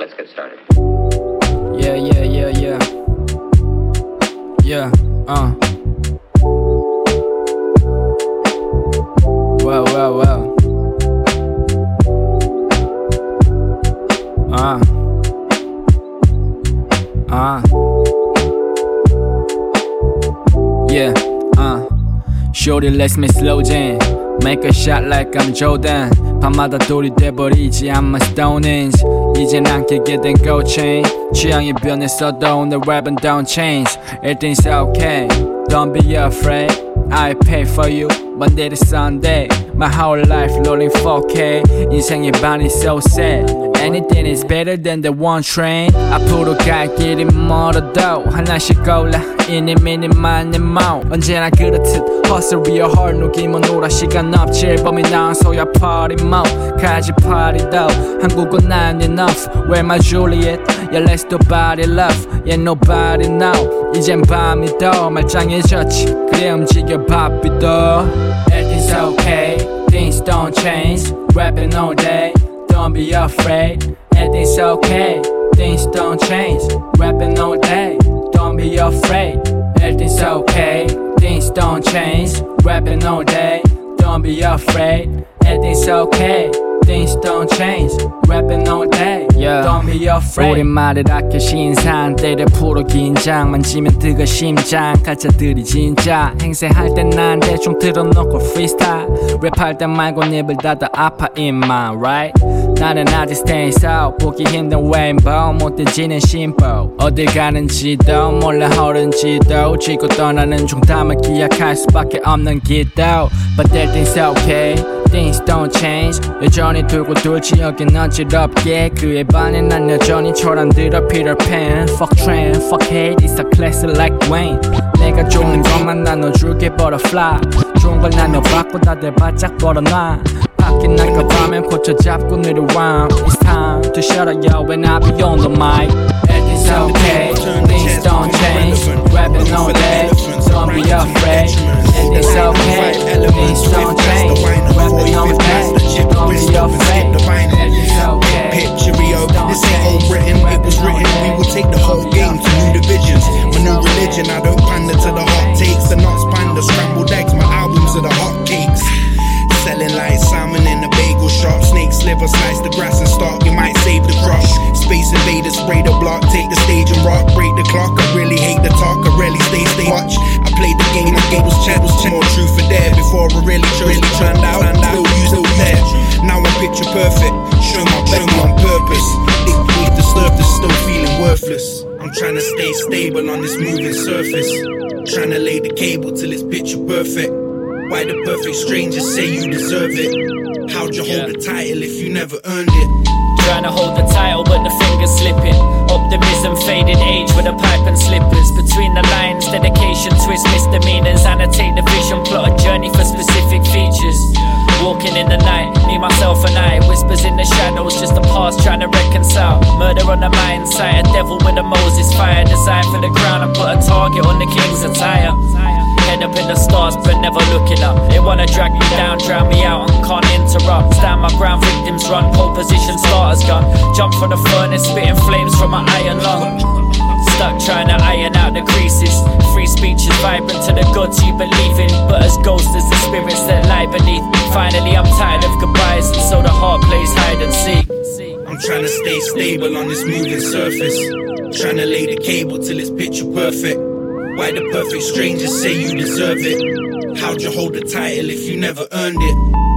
Let's get started. Yeah, yeah, yeah, yeah. Yeah, uh. Well, well, well. Uh. Uh. Yeah, uh. Shorty lets me slow jam. Make a shot like I'm Jordan. 밤마다 돌이 돼버리지 I'm a stone age. 이젠 안 끼게 된 gold chain. 취향이 변했어도 오늘 랩은 don't change. Everything's okay. Don't be afraid. I pay for you Monday to Sunday. My whole life rolling 4K. 인생의 반이 so sad. Anything is better than the one train. 앞으로 갈 길이 멀어도 하나씩 골라. 이니 미니 마니 모 언제나 그렇듯 hustle real hard 녹이면 놀아 시간 없지 앨범이 나와서야 party mode 가지 파리도 한국어 난 enough Where my Juliet Yeah let's do body love Yeah nobody know 이젠 밤이 더 말짱해졌지 그래 움직여 바삐도 Everything's okay Things don't change Rapping all day Don't be afraid Everything's okay Things don't change Rapping all day Don't be afraid Everything's okay Things don't change Rapping all day Don't be afraid Everything's okay Things don't change Rapping all day. Don't be afraid. 우리말을 아껴 신상 때려 풀어 긴장 만지면 뜨거 심장. 가짜들이 진짜. 행세할 땐난 대충 틀어놓고 freestyle. 랩할 땐 말고 입을 닫아 아파 임마 right? 나는 아직 stays out 보기 힘든 rainbow 못 뒤지는 심보 어딜 가는지도 몰라 흐른지도. 지고 떠나는 중담을 기약할 수밖에 없는 기도. But that things okay Things don't change 여전히 두고 둘지 여긴 어지럽게 그에 반해 난 여전히 초란들어 Pan Fuck trend, fuck hate, it's a classic like Wayne 내가 좋은 것만 나눠줄게 butterfly 좋은 걸 나눠받고 다들 바짝 벌어놔 바뀐 날까 봐면 고쳐 잡고 내려와 It's time to shut up yo when I be on the mic Everything's okay, things don't change Rapping all day, don't be afraid Everything's okay, things don't change Rapping all day, don't be afraid Everything's okay Picture Rio, this ain't old Britain, it was written. We will take the whole game to new divisions. My new religion, I don't pander to the hot takes. The nuts panda, scrambled eggs, my albums are the hot cakes. Selling like salmon in a bagel shop. Snake sliver, slice the grass and start. You might save the crop. Space invaders, spray the block, take the stage and rock. Break the clock. I really hate the talk. I rarely stay, stay watch. I played the game, my game was chat was more truth for there before I really, really turned out. Still you, still there. Now I'm picture perfect. Show my show on purpose. Dig beneath the surface, still feeling worthless. I'm trying to stay stable on this moving surface. Trying to lay the cable till it's picture perfect. Why the perfect strangers say you deserve it? How'd you hold the title if you never earned it? Trying to hold the title, but the fingers slipping. Optimism faded, age with a pipe and slippers. Between the lines, dedication, twist misdemeanors. Annotate the vision, plot a journey for specific features. Walking in the night, me, myself, and I. Whispers in the shadows, just the past trying to reconcile. Murder on the mind, sight, a devil with a Moses fire. Design for the crown and put a target on the king's attire. Head up in the stars, but never looking up. They wanna drag me down, drown me out, and can't interrupt. Stand my ground, victims run, pole position, starters gun. Jump from the furnace, spitting flames from my iron lung. Stuck trying to iron out the creases. Free speech is vibrant to the gods you believe in, but as ghosts as the spirits that lie beneath. Finally, I'm tired of goodbyes, and so the heart plays hide and seek. I'm trying to stay stable on this moving surface. Trying to lay the cable till it's picture perfect. Why the perfect strangers say you deserve it? How'd you hold the title if you never earned it?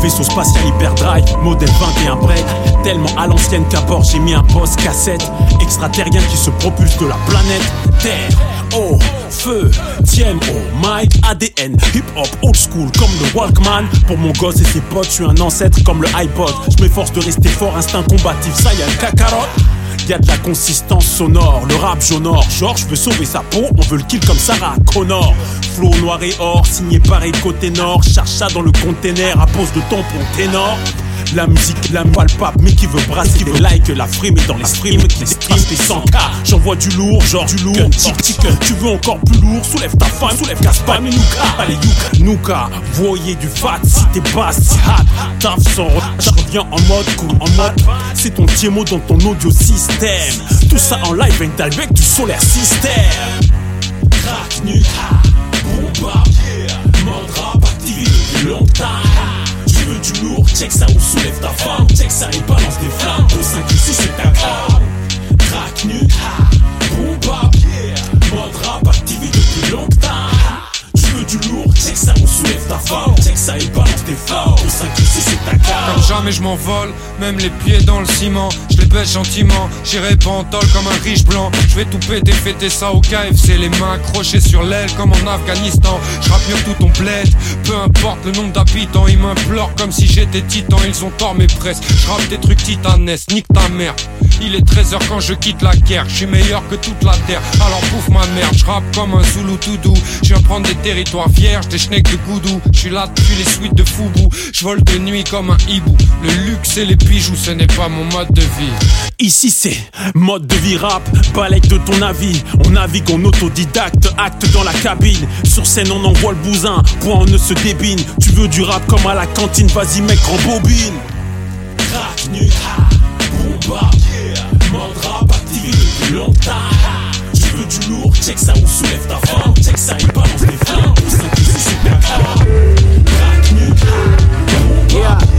Vaisseau spatial hyperdrive, modèle 21 break. Tellement à l'ancienne qu'à bord j'ai mis un poste cassette. Extraterrien qui se propulse de la planète Terre. Oh, feu, tienne, oh my ADN, hip hop old school comme le Walkman. Pour mon gosse et ses potes, je suis un ancêtre comme le iPod. Je m'efforce de rester fort, instinct combatif, ça y est, cacarotte. Y a de la consistance sonore. Le rap j'honore. George veut sauver sa peau, on veut le kill comme Sarah Connor. Flow noir et or, signé pareil côté nord. Charge ça dans le container à pose de tampon ténor. La musique, la palpable, mais qui veut brasser des likes, la frime est dans les streams, qui stream les 100k. J'envoie du lourd, genre du lourd. Tic tic, tu veux encore plus lourd, soulève ta femme, soulève Gaspard, mais Nuka. Allez, Yuka, Nuka, voyez du fat, si t'es basse, si hot. Taf sans je reviens en mode cool, en mode. C'est ton mot dans ton audio système. Tout ça en live and avec du solaire système. Crack, Nuka, bombardier, mode rap activé depuis longtemps du lourd, check ça ou soulève ta femme, check ça et balance des flammes. Au 5 ici c'est ta crâne. Crack nu, boom bap. Mode rap activé depuis longtemps. Tu veux du lourd, check ça ça balance des flammes. Au 5 ici c'est ta crâne. Comme jamais je m'envole, même les pieds dans le ciment. Je les baisse gentiment, j'irai pantole comme un riche blanc. Je vais tout péter, fêter ça au KFC, les mains accrochées sur l'aile comme en Afghanistan. Je mieux tout ton bled, peu importe le nombre d'habitants, ils m'implorent comme si j'étais titan. Ils ont tort mes presses, je des trucs titanesques, nique ta mère. Il est 13h quand je quitte la guerre, je suis meilleur que toute la terre, alors bouffe ma merde, je comme un Zulu tout doux, je viens prendre des territoires vierges, des schnecks de goudou, je suis là depuis les suites de Foubou, je vole de nuit comme un hibou, le luxe et les bijoux ce n'est pas mon mode de vie. Ici c'est mode de vie rap, balèque de ton avis. On navigue en autodidacte, acte dans la cabine. Sur scène on envoie le bousin, point on ne se débine. Tu veux du rap comme à la cantine, vas-y mec en bobine. Nu, mode rap activé depuis longtemps. Tu veux du lourd, check ça ou soulève ta femme, check ça et balance des flammes. c'est Crack, nu, bombardier,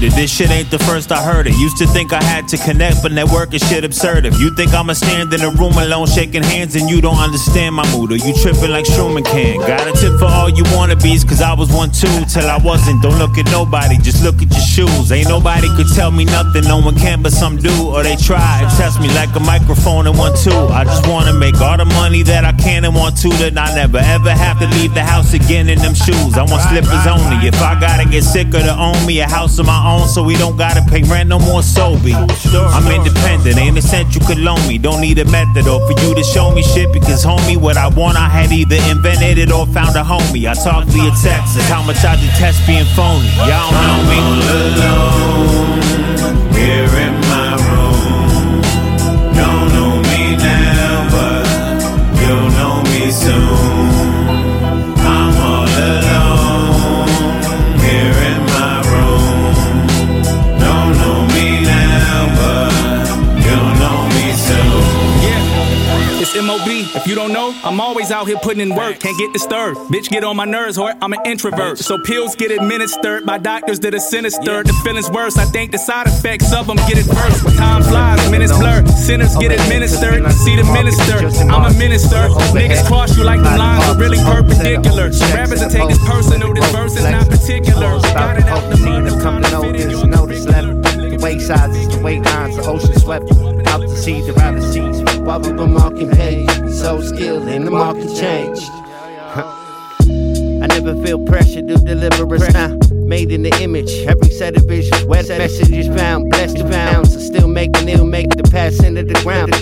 This shit ain't the first I heard it. Used to think I had to connect, but network is shit absurd. If you think I'ma stand in a room alone shaking hands and you don't understand my mood, or you tripping like Truman can. Got a tip for all you wannabes, cause I was one too, till I wasn't. Don't look at nobody, just look at your shoes. Ain't nobody could tell me nothing, no one can but some do, or they try. Test me like a microphone and one two. I just wanna make all the money that I can and want to, that I never ever have to leave the house again in them shoes. I want slippers only. If I gotta get sicker to own me a house of my own, so we don't gotta pay rent no more, so be. I'm independent, ain't a cent you could loan me. Don't need a method or for you to show me shit because homie, what I want I had either invented it or found a homie. I talk via text, that's how much I detest being phony. Y'all know me. All alone here in my room. Don't know me now, but you'll know me soon. It's MOB. If you don't know, I'm always out here putting in work. Can't get disturbed. Bitch, get on my nerves, or I'm an introvert. So pills get administered by doctors that are sinister. The feeling's worse. I think the side effects of them get it worse. When time flies, minutes blur. Sinners get administered. See the minister. I'm a minister. Niggas cross you like the lines are really perpendicular. Rappers that take this personal. This verse is not particular. Got it out the mud. Come to this. The weight sizes, the weight lines, the ocean swept out to sea, the router seas. While we were marking we so skilled in the market change. I never feel pressure to deliver a sound. Made in the image, every set of visions, wet messages found, blessed to found. So still making ill, make the pass into the ground.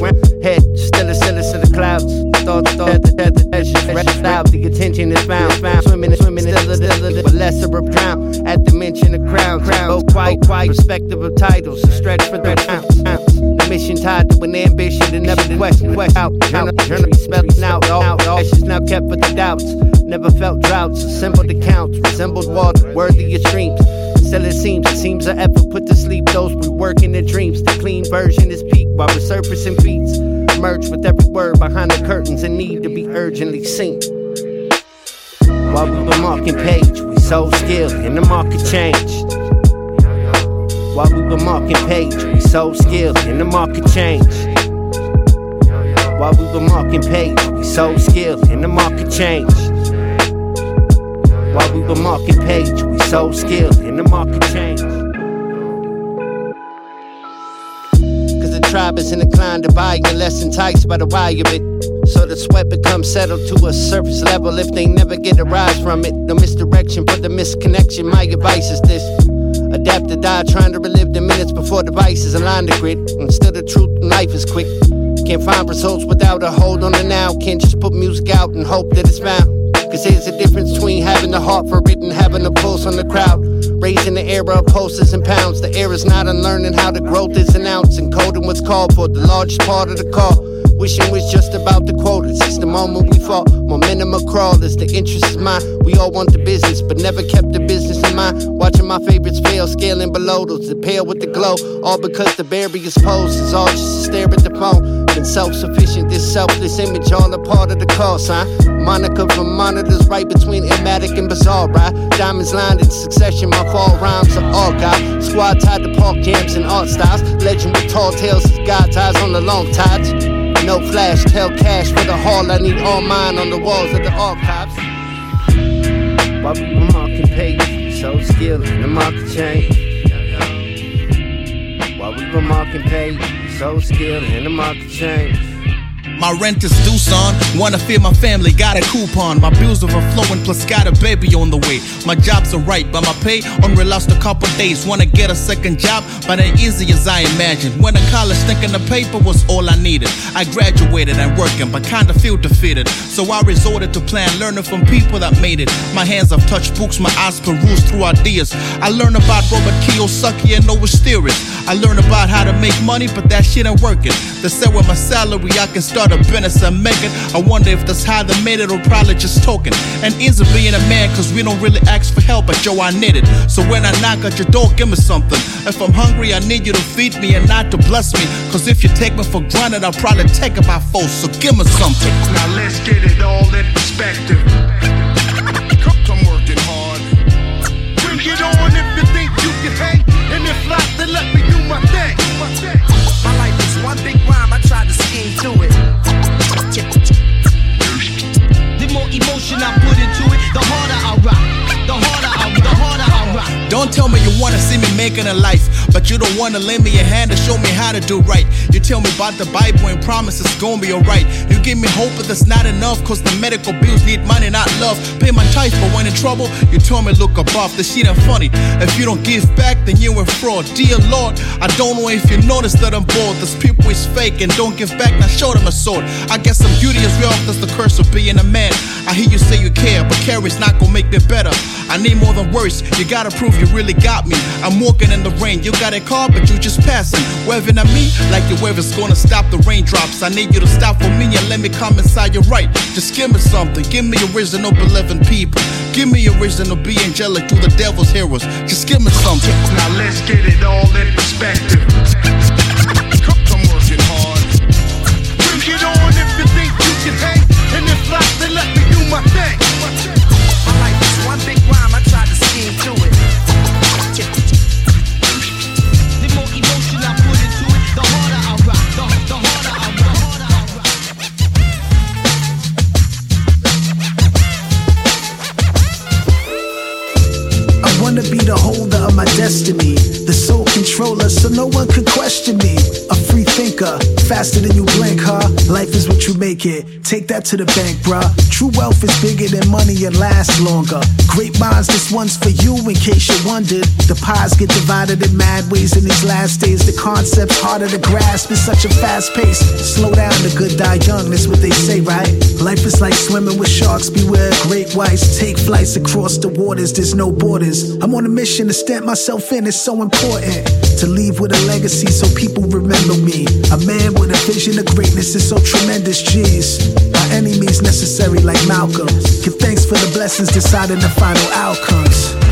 Head still a sillis of the clouds. Thoughts, thoughts, pleasures rest out. The attention is found, found. Swimming, swimming, still a, still a, but lesser of drown. At the mention of crown, crown. Oh, quite, quite. Respective of titles, a stretch for the ounce, ounce. The mission tied to an ambition to never question, question. Out, journal, journal, spelling out, all. Ashes now kept for the doubts. Never felt droughts, assembled accounts, resembled water, worthy of streams. Still it seems, it seems I ever put to sleep those we work in the dreams. The clean version is peak while resurfacing feats. Merge with every word behind the curtains and need to be urgently seen. While we were marking page, we so skilled and the market changed. While we were marking page, we so skilled and the market changed. While we were marking page, we so skilled and the market changed. While we were marking page, we so skilled in the market changed. Cause the tribe is inclined to buy you, less enticed by the wire of it. So the sweat becomes settled to a surface level if they never get a rise from it. No misdirection, but the misconnection. My advice is this. Adapt to die, trying to relive the minutes before devices align the grid. Instead of truth, life is quick. Can't find results without a hold on the now. Can't just put music out and hope that it's found. Cause there's a difference between having the heart for it and having a pulse on the crowd. Raising the era of pulses and pounds. The era is not unlearning how the growth is announced and coding what's called for the largest part of the call. Wishing was just about the quotas. It's the moment we fought. Momentum a crawl as the interest is mine. We all want the business, but never kept the business in mind. Watching my favorites fail, scaling below those that pale with the glow. All because the barriers posed is all just to stare at the phone. Been self sufficient, this selfless image, all a part of the call sign. Monica from monitors right between Illmatic and Bizarre, right? Diamonds lined in succession, my fall rhymes are all got. Squad tied to park jams and art styles. Legend with tall tales, God ties on the long tides. No flash, tell cash for the hall. I need all mine on the walls of the archives. While we were marking page, so skilled the market change. Marking page, so skilled in the market change. My rent is due, son. Wanna feed my family, got a coupon. My bills overflowing, plus got a baby on the way. My job's are alright, but my pay only a couple days. Wanna get a second job, but ain't easy as I imagined. When in college, thinking the paper was all I needed. I graduated and working, but kinda feel defeated. So I resorted to plan, learning from people that made it. My hands have touched books, my eyes perused through ideas. I learned about Robert Kiyosaki and Noah Steers. I learned about how to make money, but that shit ain't working. They said with my salary, I can start out of I wonder if that's how they made it or probably just talking. And ends up being a man, cause we don't really ask for help, but yo, I need it. So when I knock at your door, give me something. If I'm hungry, I need you to feed me and not to bless me. Cause if you take me for granted, I'll probably take it by force. So give me something. Now let's get it all in perspective. I'm working hard. Bring it on if you think you can. And if not, then let me do my thing. My life is one big rhyme, I to scheme to it. The more emotion I put into it, the harder I rock. The harder I, the harder I rock making a life. But you don't wanna lend me a hand to show me how to do right. You tell me about the Bible and promise it's gonna be alright. You give me hope, but that's not enough, cause the medical bills need money, not love. Pay my tithes, but when in trouble, you tell me look above. The shit ain't funny. If you don't give back, then you a fraud. Dear Lord, I don't know if you notice that I'm bored. This people is fake and don't give back, now show them a sword. I guess some beauty as well, that's the curse of being a man. I hear you say you care, but care is not gonna make me better. I need more than words, you gotta prove you really got me. I'm walking in the rain, you got a car, but you just passing. Waving at me like your weather's gonna stop the raindrops. I need you to stop for me and let me come inside your right. Just give me something, give me a reason to believe in people. Give me a reason to be angelic through the devil's heroes. Just give me something. Now let's get it all in perspective. I'm working hard. Bring it on if you think you can hang. And if not, then let me do my thing. My life is one big rhyme, so no one can question me. A free thinker, faster than you blink, huh? Life is what you make it. Take that to the bank, bruh. True wealth is bigger than money and lasts longer. Great minds, this one's for you in case you wondered. The pies get divided in mad ways in these last days. The concept's harder to grasp, it's such a fast pace. Slow down, the good die young, that's what they say, right? Life is like swimming with sharks, beware great whites. Take flights across the waters, there's no borders. I'm on a mission to stamp myself in, it's so important. To leave with a legacy so people remember me. A man with a vision of greatness is so tremendous, jeez. By any means necessary, like Malcolm. Give thanks for the blessings deciding the final outcomes.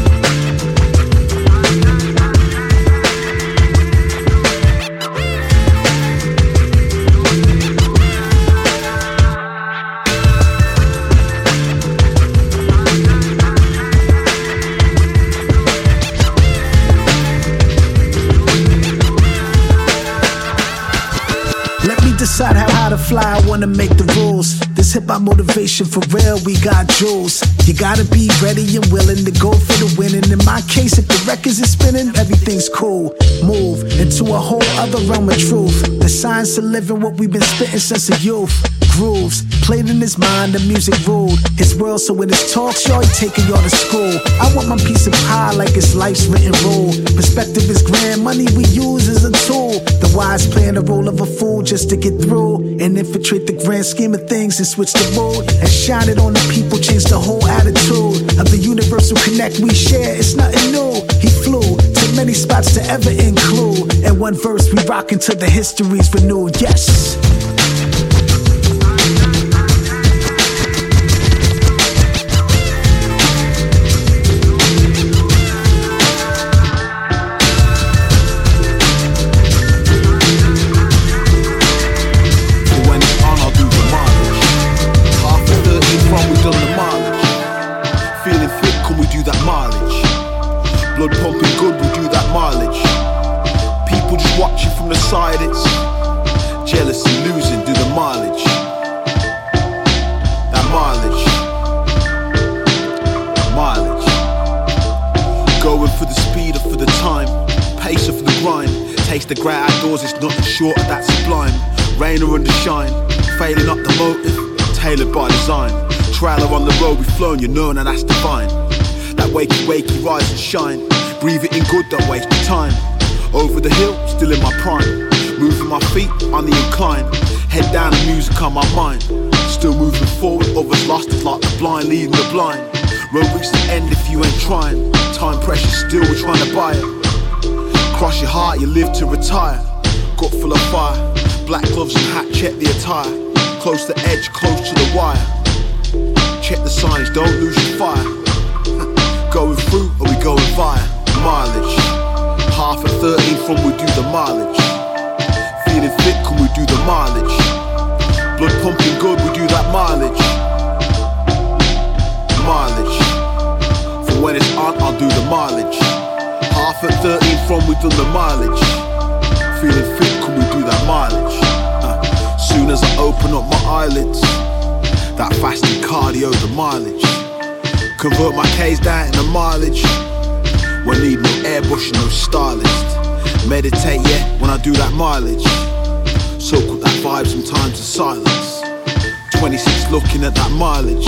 Fly, I wanna make the rules. This hip hop motivation for real, we got jewels. You gotta be ready and willing to go for the win. And in my case, if the records is spinning, everything's cool. Move into a whole other realm of truth. The science of living what we've been spitting since a youth. Grooves played in his mind, the music ruled his world. So when his talks, y'all he taking y'all to school. I want my piece of pie like it's life's written rule. Perspective is grand, money we use is a tool. The wise playing the role of a fool just to get through and infiltrate the grand scheme of things and switch the mood and shine it on the people, change the whole attitude of the universal connect we share. It's nothing new. He flew many spots to ever include. And one verse we rock until the history's renewed. Yes. We done the mileage. Feeling fit, can we do that mileage? Blood pumping good, we do that mileage. People just watching from the side, it's jealousy, losing, do the mileage. That mileage. Mileage. Going for the speed or for the time, pace or for the grind. Taste the great outdoors, it's nothing short of that sublime. Rain or under shine, failing up the motive, tailored by design. Trailer on the road, we've flown, you know, now that's divine. That wakey wakey rise and shine, breathe it in good, don't waste your time. Over the hill, still in my prime, moving my feet on the incline. Head down, the music on my mind. Still moving forward, others lost, it's like the blind leading the blind. Road reach the end if you ain't trying. Time pressure, still we're trying to buy it. Cross your heart, you live to retire. Gut full of fire. Black gloves and hat, check the attire. Close the edge, close to the wire. Signs, don't lose your fire. going through or we going via? Mileage. Half at 13 from we do the mileage. Feeling fit, can we do the mileage? Blood pumping good, we do that mileage. Mileage. For when it's on, I'll do the mileage. Half at 13 from we do the mileage. Feeling fit, can we do that mileage? Uh, soon as I open up my eyelids, that fasting cardio, the mileage. Convert my K's down into mileage. When need no airbrush, no stylist. Meditate, yeah, when I do that mileage. Soak up that vibe sometimes in silence. 26 looking at that mileage.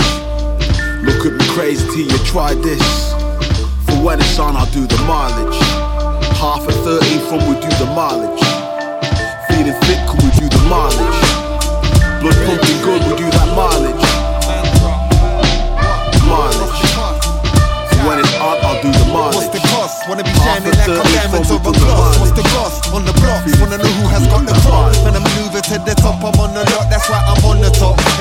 Look at me crazy till you try this. For when it's on, I'll do the mileage. Half at 13 from we do the mileage. Feeling fit, can we do the mileage? Blood pumping good, we do that mileage.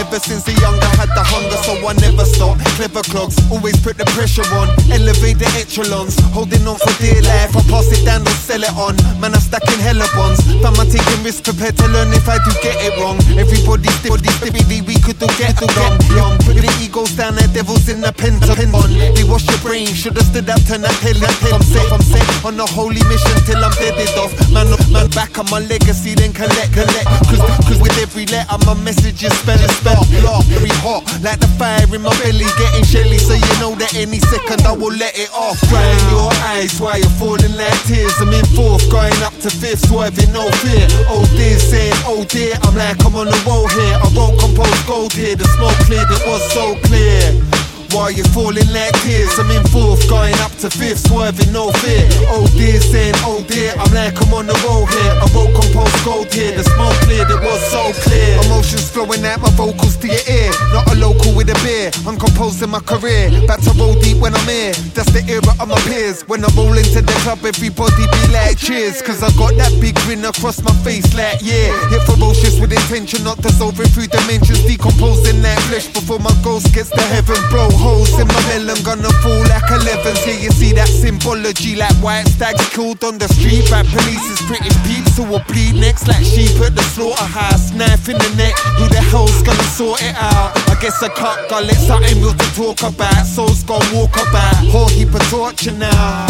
Ever since a young, I had the hunger, so I never stop. Clever clocks, always put the pressure on. Elevate the echelons, holding on for dear life. I pass it down, don't sell it on. Man, I'm stacking hella bonds. I'm taking risks prepared to learn if I do get it wrong. Everybody's body stiffy, we could do get wrong. Young, put the egos down, the devils in the pentagon. They wash your brain, should've stood up, turn that pill, that. I'm set, I'm set on a holy mission till I'm deaded off. Man, man, back on my legacy, then collect, collect. Cause, cause with every letter, my message is spell it, spell block, very hot. Like the fire in my belly, getting shelly. So you know that any second I will let it off. Crying your eyes while you're falling like tears. I'm in fourth, going up to fifth, swerving no fear. Oh dear, saying, oh dear, I'm like, I'm on the roll here. I won't compose gold here. The smoke cleared, it was so clear. While you're falling like tears, I'm in fourth, going up to fifth, swerving no fear. Oh dear, saying, oh dear, I'm like, I'm on the roll here. I wrote compose gold here, the smoke cleared, it was so clear. Emotions flowing out my vocals to your ear. Not a local with a beer, I'm composing my career. Back to roll deep when I'm here, that's the era of my peers. When I roll into the club, everybody be like, cheers. Cause I got that big grin across my face, like, yeah. Hit ferocious with intention, not dissolving through dimensions, decomposing that flesh before my ghost gets to heaven, bro holes in my melon gonna fall like 11s. Here you see that symbology like white stags killed on the street by police is British peeps who will bleed next like sheep at the slaughterhouse. Knife in the neck, who the hell's gonna sort it out? Guess I can't go let something real to talk about. Souls gonna walk about, whole heap of torture now.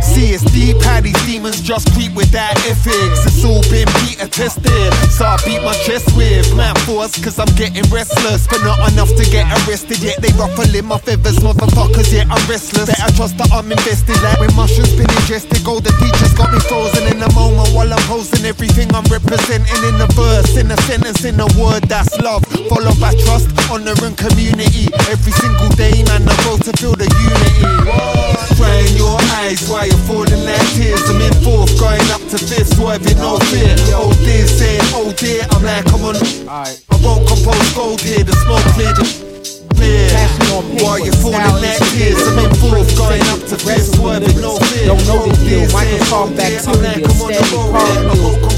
See it's deep how these demons just creep without ethics. It's all been beta tested, so I beat my chest with mad force cause I'm getting restless, but not enough to get arrested yet. They ruffling my feathers, motherfuckers. Yeah, restless. Better trust that I'm invested. Like when mushrooms been ingested, golden teachers got me frozen in the moment while I'm posing everything I'm representing in the verse, in a sentence, in a word. That's love, followed by trust, honor and community. Every single day, man, I go to feel the unity. Crying your eyes while you're falling like tears. I'm in fourth, going up to fifth, swerving no fear. Oh dear, saying oh dear, I'm like, come on. I won't compose gold here, the smoke cleared. While you're falling like tears, I'm in fourth, going up to fifth, swerving no fear. Don't know the Oh deal, dear, saying, Microsoft oh dear, I'm bacteria, like, come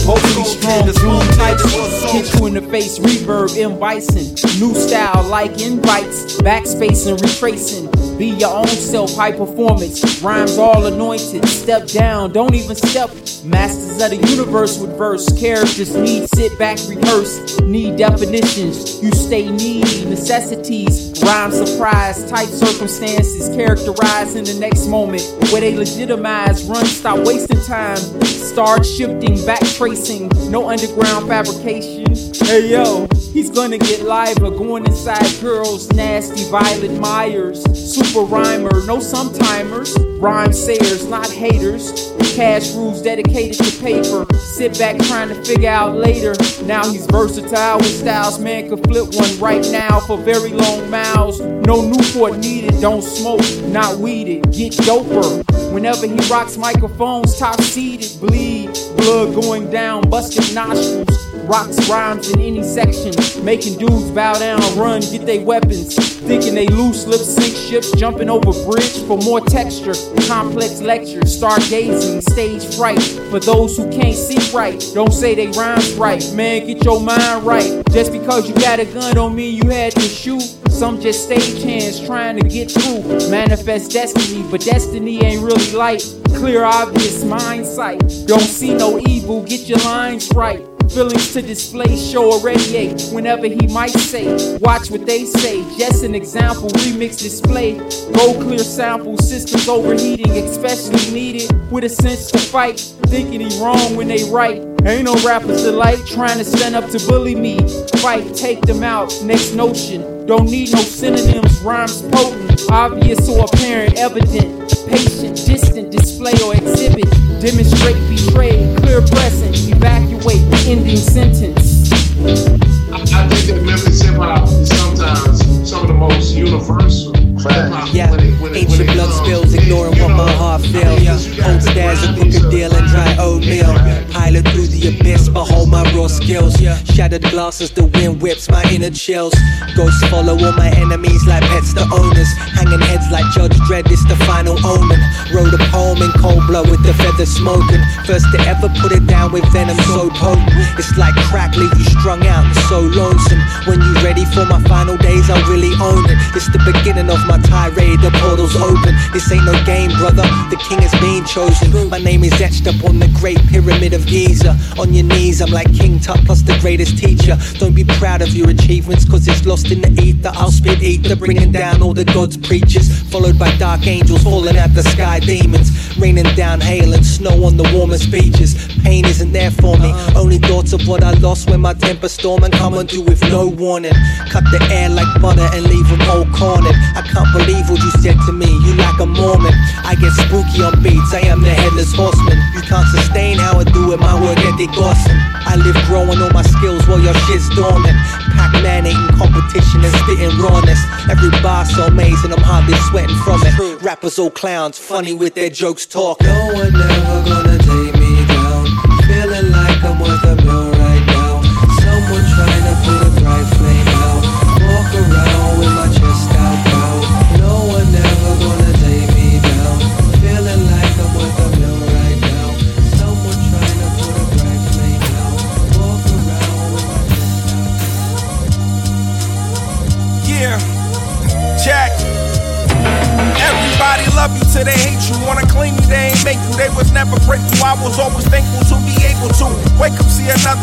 gold strong, doom so hit you in the face, reverb, M Bison, new style like invites, backspace and retracing. Be your own self, high performance, rhymes all anointed. Step down, don't even step. Masters of the universe with verse, characters need sit back, rehearse, need definitions. You stay need necessities, rhyme surprise, type circumstances, characterized in the next moment. Where they legitimize, run, stop wasting time, start shifting, back no underground fabrication. Hey yo, he's gonna get liver, going inside girls, nasty Violet Myers, super rhymer, no sometimers, rhyme sayers, not haters. Cash rules dedicated to paper. Sit back trying to figure out later. Now he's versatile with styles, man could flip one right now for very long miles. No Newport needed, don't smoke, not weeded, get doper. Whenever he rocks microphones, top seated, bleed, blood going down, busting nostrils. Rocks rhymes in any section, making dudes bow down, run, get they weapons. Thinking they loose lip sync ships, jumping over bridge for more texture. Complex lectures, stargazing, stage fright. For those who can't see right, don't say they rhymes right. Man, get your mind right. Just because you got a gun don't mean you had to shoot. Some just stage hands trying to get through. Manifest destiny, but destiny ain't really light. Clear, obvious mind sight. Don't see no evil, get your lines right. Feelings to display, show or radiate whenever he might say. Watch what they say, just an example. Remix display, gold clear sample. Systems overheating, especially needed with a sense to fight. Thinking he wrong when they right. Ain't no rapper's delight trying to stand up to bully me. Fight, take them out. Next notion. Don't need no synonyms, rhymes potent, obvious or apparent, evident, patient, distant, display or exhibit, demonstrate, betray, clear present, evacuate, ending sentence. I, I think that Memphis hip hop is sometimes some of the most universal. hip-hop Yeah, when it- when ancient blood spills, ignoring what my heart feels. Cold stares of crooked deal and dry oatmeal. Pilot through the abyss, behold my raw skills. Shattered glasses, the wind whips my inner chills. Ghosts follow all my enemies like pets to owners. Hanging heads like Judge Dredd, it's the final omen. Wrote a poem in cold blood with the feather smoking. First to ever put it down with venom so potent. It's like crack, leave you strung out and so lonesome. When you ready for my final days, I'll really own it. It's the beginning of my tirade, the portal's open. This ain't no game, brother. The king has been chosen. My name is etched up on the great pyramid of Giza. On your knees, I'm like King Tut plus the greatest teacher. Don't be proud of your achievements, cause it's lost in the ether. I'll spit ether, bringing down all the gods' preachers. Followed by dark angels falling out the sky, demons. Raining down hail and snow on the warmest beaches. Pain isn't there for me. Only thoughts of what I lost when my temper storm and come and do with no warning. Cut the air like butter and leave them all cornered. I can't believe what you said to me. You like a Mormon. I get spooky on beats. I am the headless horseman. You can't sustain how I do it. My work ethic awesome. I live growing all my skills while your shit's dormant. Pac-Man ain't in competition and spitting rawness. Every bar so amazing, I'm hardly sweating from it. Rappers all clowns, funny with their jokes talk. No one ever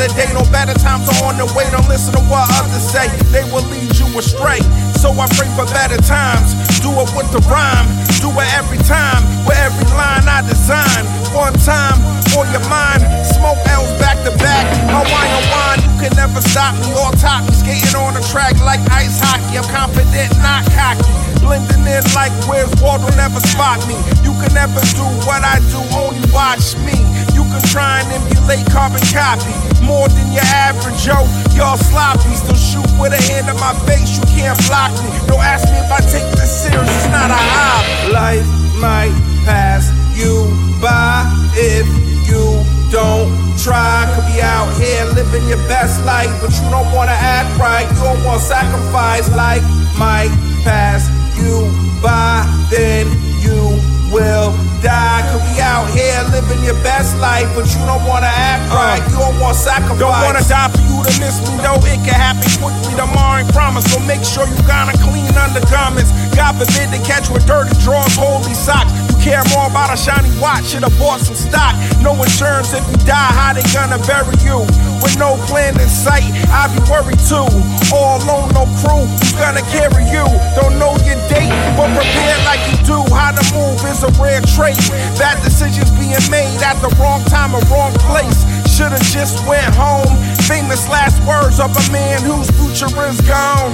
another day. No better times are on the way. Don't listen to what others say. They will lead you astray. So I pray for better times. Do it with the rhyme. Do it every time. With every line I design. One time for your mind. Smoke L's back to back. Hawaiian wine. You can never stop me or top me. Skating on the track like ice hockey. I'm confident, not cocky. Blending in like where's Waldo never spot me. You can never do what I do, only watch me. You can try and emulate carbon copy. More than your average, yo. Y'all sloppy. Still shoot with a hand on my face, you can't block me. Don't ask me if I take this serious, it's not a hobby. Life might pass you by if you don't try. Could be out here living your best life, but you don't wanna act right. You don't wanna sacrifice. Life might pass you by, then you will die. Could be out here living your best life, but you don't wanna act uh, right. You don't want sacrifice. Don't wanna die for you to miss me, though. It can happen quickly. Tomorrow ain't promise, so make sure you kinda clean undergarments. God forbid to catch with dirty drawers, holy socks. Care more about a shiny watch, should've bought some stock. No insurance if you die, how they gonna bury you? With no plan in sight, I'd be worried too. All alone, no crew, who's gonna carry you? Don't know your date, but prepare like you do. How to move is a rare trait. Bad decisions being made at the wrong time or wrong place. Should've just went home. Famous last words of a man whose future is gone.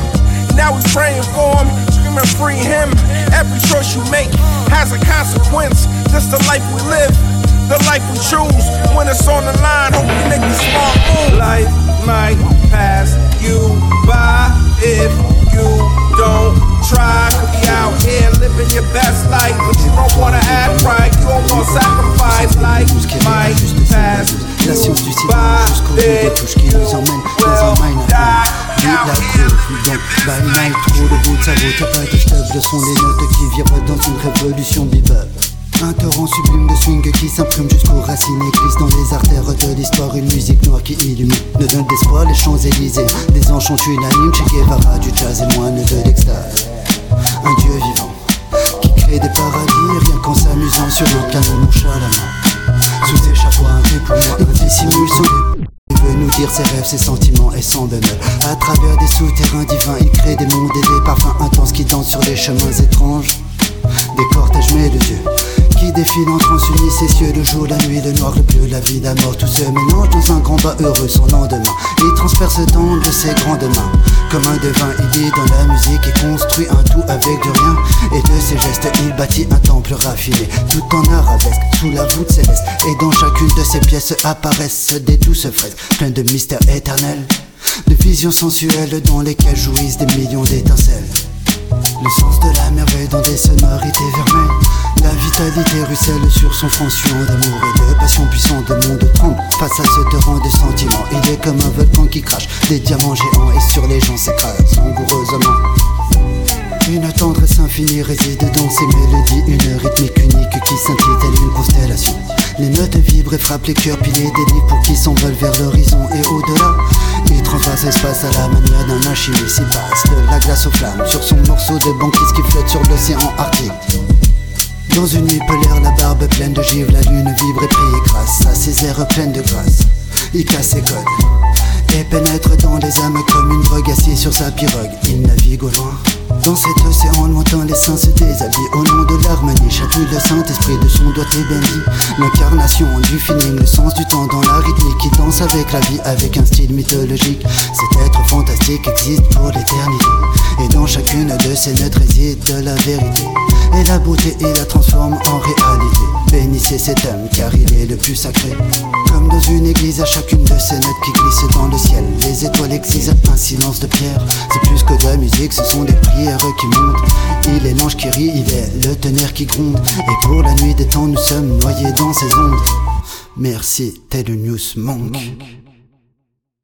Now we praying for him, screaming free him. Every choice you make has a consequence. This the life we live, the life we choose. When it's on the line, hope we make the smart move. Life might pass you by if you don't try. Could be out here living your best life, but you don't wanna act right. You don't wanna sacrifice. Life might pass La science du silence jusqu'au la cour Donc by night, trop de bout de sa route Pas de stuff, de son des notes qui vibrent dans une révolution bebop un torrent sublime de swing qui s'imprime jusqu'aux racines et glisse dans les artères de l'histoire Une musique noire qui illumine, ne donne d'espoir les Champs-Élysées Des enchants unanimes, Che Guevara du jazz et moine de l'extase Un dieu vivant qui crée des paradis rien qu'en s'amusant sur un canon nonchalamment Sous ses chapeaux un des poumons, un dissimule ses rêves, ses sentiments et son bonheur. À travers des souterrains divins, il crée des mondes et des parfums intenses qui dansent sur des chemins étranges. Des cortèges mélodieux qui défilent en trans unis ces cieux, le jour, la nuit, le noir, le bleu, la vie, la mort, tout se mélange dans un bas heureux son lendemain. Il transperce tant de ses grandes mains. Comme un devin, il dit dans la musique et construit un tout avec du rien. Et de ses gestes, il bâtit un temple raffiné, tout en arabesque, sous la voûte céleste. Et dans chacune de ses pièces apparaissent des douces fraises, pleines de mystères éternels, de visions sensuelles dans lesquelles jouissent des millions d'étincelles. Le sens de la merveille dans des sonorités vermeilles. La vitalité ruisselle sur son front suant d'amour et de passion puissante. Le monde tremble face à ce torrent de sentiments. Il est comme un volcan qui crache des diamants géants et sur les gens s'écrase langoureusement. Une tendresse infinie réside dans ces mélodies, une rythmique unique qui scintille telle une constellation. Les notes vibrent et frappent les cœurs pilés des lits pour qui s'envolent vers l'horizon et au-delà. Il transpasse espace à la manière d'un alchimiste. Il passe de la glace aux flammes sur son morceau de banquise qui flotte sur l'océan Arctique. Dans une nuit polaire, la barbe pleine de givre, la lune vibre et prie grâce à ses airs pleines de grâce. Il casse ses codes et pénètre dans les âmes comme une drogue assise sur sa pirogue. Il navigue au loin. Dans cet océan lointain, les saints se déshabillent au nom de l'harmonie. Chatouille le Saint-Esprit de son doigt et béni. L'incarnation du feeling, le sens du temps dans la rythmique. qui danse avec la vie, avec un style mythologique. Cet être fantastique existe pour l'éternité. Et dans chacune de ces notes réside la vérité. Et la beauté, il la transforme en réalité. Bénissez cet homme car il est le plus sacré. Comme dans une église, à chacune de ces notes qui glissent dans le Les étoiles exigent un silence de pierre. C'est plus que de la musique, ce sont des prières qui montent. Il est l'ange qui rit, il est le tonnerre qui gronde. Et pour la nuit des temps, nous sommes noyés dans ces ondes. Merci, tel News Monk.